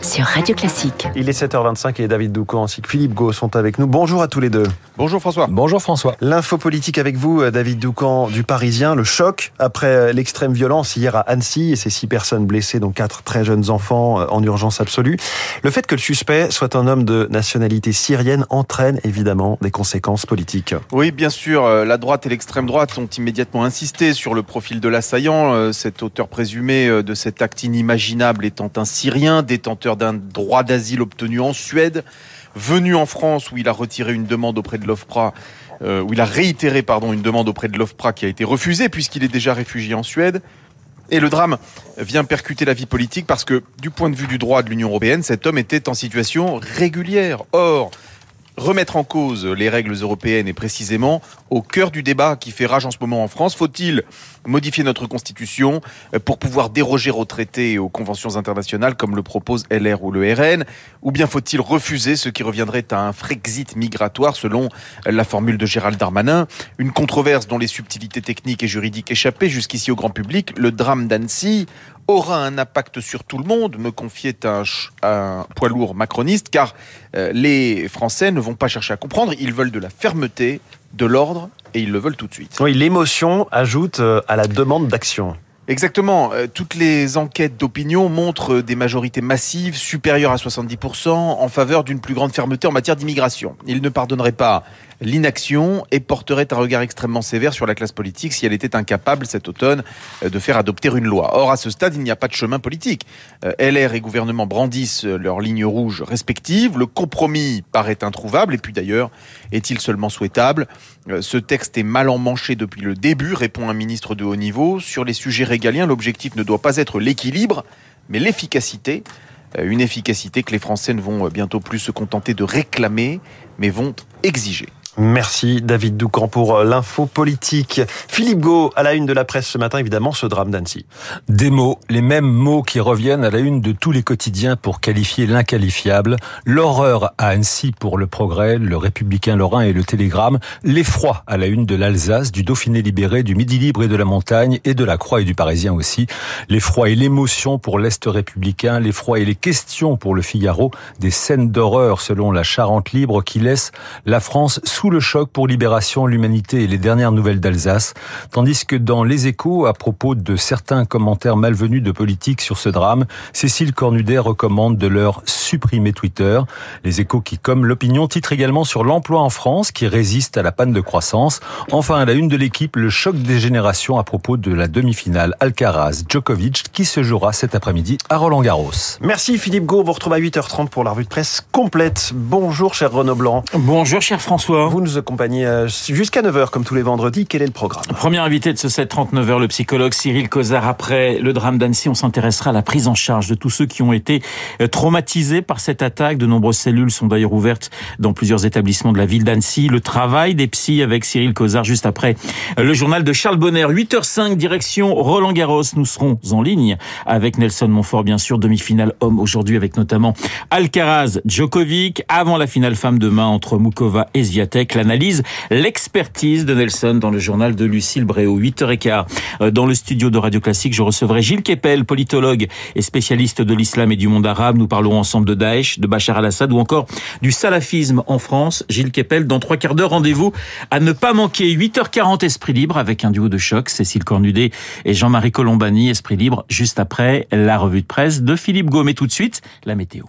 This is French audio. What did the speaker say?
sur Radio Classique. Il est 7h25 et David Doucan ainsi que Philippe Gau sont avec nous. Bonjour à tous les deux. Bonjour François. Bonjour François. L'info politique avec vous, David Doucan du Parisien. Le choc après l'extrême violence hier à Annecy et ces six personnes blessées, dont quatre très jeunes enfants en urgence absolue. Le fait que le suspect soit un homme de nationalité syrienne entraîne évidemment des conséquences politiques. Oui, bien sûr. La droite et l'extrême droite ont immédiatement insisté sur le profil de l'assaillant. Cet auteur présumé de cet acte inimaginable étant un Syrien détenteur d'un droit d'asile obtenu en Suède, venu en France où il a retiré une demande auprès de l'OFPRA, euh, où il a réitéré pardon une demande auprès de l'OFPRA qui a été refusée puisqu'il est déjà réfugié en Suède. Et le drame vient percuter la vie politique parce que, du point de vue du droit de l'Union européenne, cet homme était en situation régulière. Or, remettre en cause les règles européennes est précisément au cœur du débat qui fait rage en ce moment en France. Faut-il modifier notre constitution pour pouvoir déroger aux traités et aux conventions internationales comme le propose LR ou le RN Ou bien faut-il refuser ce qui reviendrait à un Frexit migratoire selon la formule de Gérald Darmanin Une controverse dont les subtilités techniques et juridiques échappaient jusqu'ici au grand public. Le drame d'Annecy aura un impact sur tout le monde, me confiait un, un poids lourd macroniste, car euh, les Français ne vont pas chercher à comprendre, ils veulent de la fermeté, de l'ordre, et ils le veulent tout de suite. Oui, l'émotion ajoute euh, à la demande d'action. Exactement. Euh, toutes les enquêtes d'opinion montrent des majorités massives, supérieures à 70%, en faveur d'une plus grande fermeté en matière d'immigration. Ils ne pardonneraient pas l'inaction et porterait un regard extrêmement sévère sur la classe politique si elle était incapable cet automne euh, de faire adopter une loi. Or, à ce stade, il n'y a pas de chemin politique. Euh, LR et gouvernement brandissent leurs lignes rouges respectives. Le compromis paraît introuvable. Et puis d'ailleurs, est-il seulement souhaitable? Euh, Ce texte est mal emmanché depuis le début, répond un ministre de haut niveau. Sur les sujets régaliens, l'objectif ne doit pas être l'équilibre, mais l'efficacité une efficacité que les Français ne vont bientôt plus se contenter de réclamer, mais vont exiger. Merci David Doucan pour euh, l'info politique. Philippe Gau, à la une de la presse ce matin, évidemment, ce drame d'Annecy. Des mots, les mêmes mots qui reviennent à la une de tous les quotidiens pour qualifier l'inqualifiable. L'horreur à Annecy pour le progrès, le républicain Lorrain et le télégramme. L'effroi à la une de l'Alsace, du Dauphiné libéré, du Midi libre et de la montagne et de la Croix et du Parisien aussi. L'effroi et l'émotion pour l'Est républicain, l'effroi et les questions pour le Figaro. Des scènes d'horreur selon la Charente libre qui laisse la France sous le choc pour Libération, l'Humanité et les dernières nouvelles d'Alsace, tandis que dans Les Échos, à propos de certains commentaires malvenus de politique sur ce drame, Cécile Cornudet recommande de leur supprimer Twitter. Les Échos qui, comme l'opinion, titrent également sur l'emploi en France qui résiste à la panne de croissance. Enfin, à la une de l'équipe, le choc des générations à propos de la demi-finale Alcaraz-Djokovic qui se jouera cet après-midi à Roland-Garros. Merci Philippe Gau, vous retrouvez à 8h30 pour la revue de presse complète. Bonjour cher Renaud Blanc. Bonjour cher François. Vous nous accompagnez euh, jusqu'à 9h comme tous les vendredis. Quel est le programme? Premier invité de ce 7-39 h le psychologue Cyril Cozard. Après le drame d'Annecy, on s'intéressera à la prise en charge de tous ceux qui ont été euh, traumatisés par cette attaque. De nombreuses cellules sont d'ailleurs ouvertes dans plusieurs établissements de la ville d'Annecy. Le travail des psys avec Cyril Cozard juste après euh, le journal de Charles Bonner. 8h05, direction Roland Garros. Nous serons en ligne avec Nelson Montfort, bien sûr, demi-finale homme aujourd'hui avec notamment Alcaraz Djokovic avant la finale femme demain entre Mukova et Zviatek. L'analyse, l'expertise de Nelson dans le journal de Lucille Bréau. 8h15 euh, dans le studio de Radio Classique, je recevrai Gilles Kepel, politologue et spécialiste de l'islam et du monde arabe. Nous parlerons ensemble de Daesh, de Bachar al-Assad ou encore du salafisme en France. Gilles Kepel, dans trois quarts d'heure, rendez-vous à ne pas manquer. 8h40, Esprit Libre avec un duo de choc, Cécile Cornudet et Jean-Marie Colombani. Esprit Libre, juste après la revue de presse de Philippe Gaumet. Tout de suite, la météo.